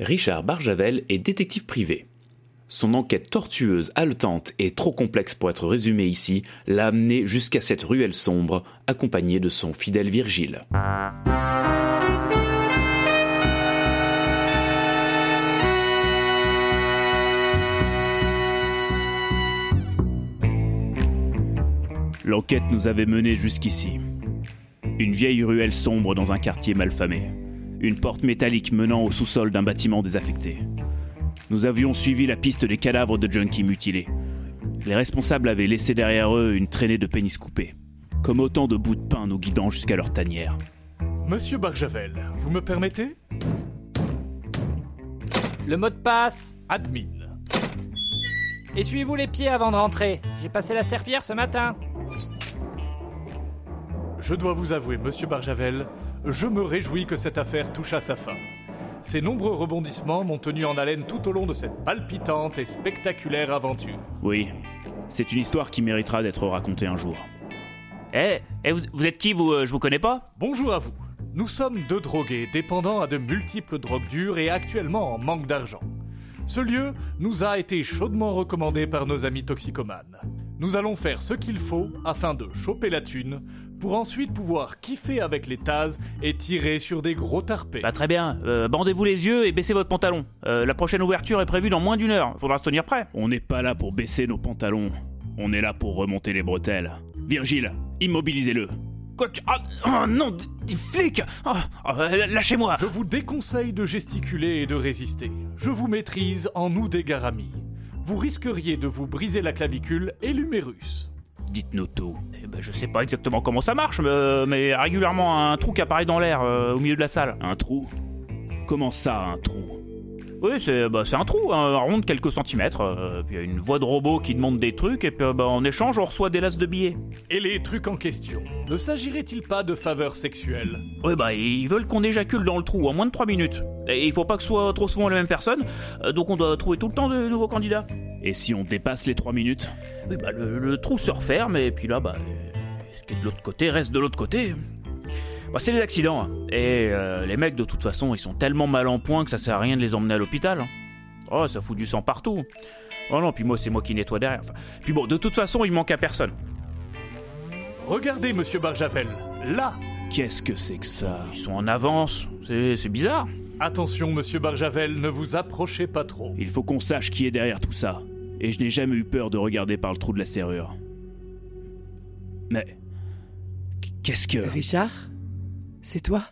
Richard Barjavel est détective privé. Son enquête tortueuse, haletante et trop complexe pour être résumée ici l'a amené jusqu'à cette ruelle sombre, accompagné de son fidèle Virgile. L'enquête nous avait menés jusqu'ici. Une vieille ruelle sombre dans un quartier malfamé. Une porte métallique menant au sous-sol d'un bâtiment désaffecté. Nous avions suivi la piste des cadavres de junkies mutilés. Les responsables avaient laissé derrière eux une traînée de pénis coupés, comme autant de bouts de pain nous guidant jusqu'à leur tanière. Monsieur Barjavel, vous me permettez? Le mot de passe? Admin. Essuyez-vous les pieds avant de rentrer. J'ai passé la serpillère ce matin. Je dois vous avouer, monsieur Barjavel, je me réjouis que cette affaire touche à sa fin. Ces nombreux rebondissements m'ont tenu en haleine tout au long de cette palpitante et spectaculaire aventure. Oui, c'est une histoire qui méritera d'être racontée un jour. Eh, eh, vous, vous êtes qui, vous euh, Je vous connais pas? Bonjour à vous. Nous sommes deux drogués dépendants à de multiples drogues dures et actuellement en manque d'argent. Ce lieu nous a été chaudement recommandé par nos amis toxicomanes. Nous allons faire ce qu'il faut afin de choper la thune pour ensuite pouvoir kiffer avec les tazes et tirer sur des gros tarpés. Bah très bien, euh, bandez-vous les yeux et baissez votre pantalon. Euh, la prochaine ouverture est prévue dans moins d'une heure, faudra se tenir prêt. On n'est pas là pour baisser nos pantalons. On est là pour remonter les bretelles. Virgile, immobilisez-le. Quoi que... Ah, ah, non, des- flics Ah, ah, Lâchez-moi Je vous déconseille de gesticuler et de résister. Je vous maîtrise en nous des garamis. Vous risqueriez de vous briser la clavicule et l'humérus. Dites-nous tout. Eh ben, je sais pas exactement comment ça marche, mais, euh, mais régulièrement un trou qui apparaît dans l'air euh, au milieu de la salle. Un trou? Comment ça, un trou? Oui, c'est bah, c'est un trou, un rond de quelques centimètres. euh, puis il y a une voix de robot qui demande des trucs, et puis euh, bah, en échange, on reçoit des lasses de billets. Et les trucs en question, ne s'agirait-il pas de faveurs sexuelles? Oui, bah, ils veulent qu'on éjacule dans le trou en moins de 3 minutes. Et il faut pas que ce soit trop souvent les mêmes personnes, euh, donc on doit trouver tout le temps de nouveaux candidats. Et si on dépasse les 3 minutes? Oui, bah, le, le trou se referme, et puis là, bah, ce qui est de l'autre côté reste de l'autre côté. Bah, c'est des accidents. hein. Et euh, les mecs, de toute façon, ils sont tellement mal en point que ça sert à rien de les emmener à l'hôpital. hein. Oh, ça fout du sang partout. Oh non, puis moi, c'est moi qui nettoie derrière. Enfin, puis bon, de toute façon, il manque à personne. Regardez, monsieur Barjavel, là Qu'est-ce que c'est que ça? Ils sont en avance. C'est c'est bizarre. Attention, monsieur Barjavel, ne vous approchez pas trop. Il faut qu'on sache qui est derrière tout ça. Et je n'ai jamais eu peur de regarder par le trou de la serrure. Mais... Qu'est-ce que... Richard? C'est toi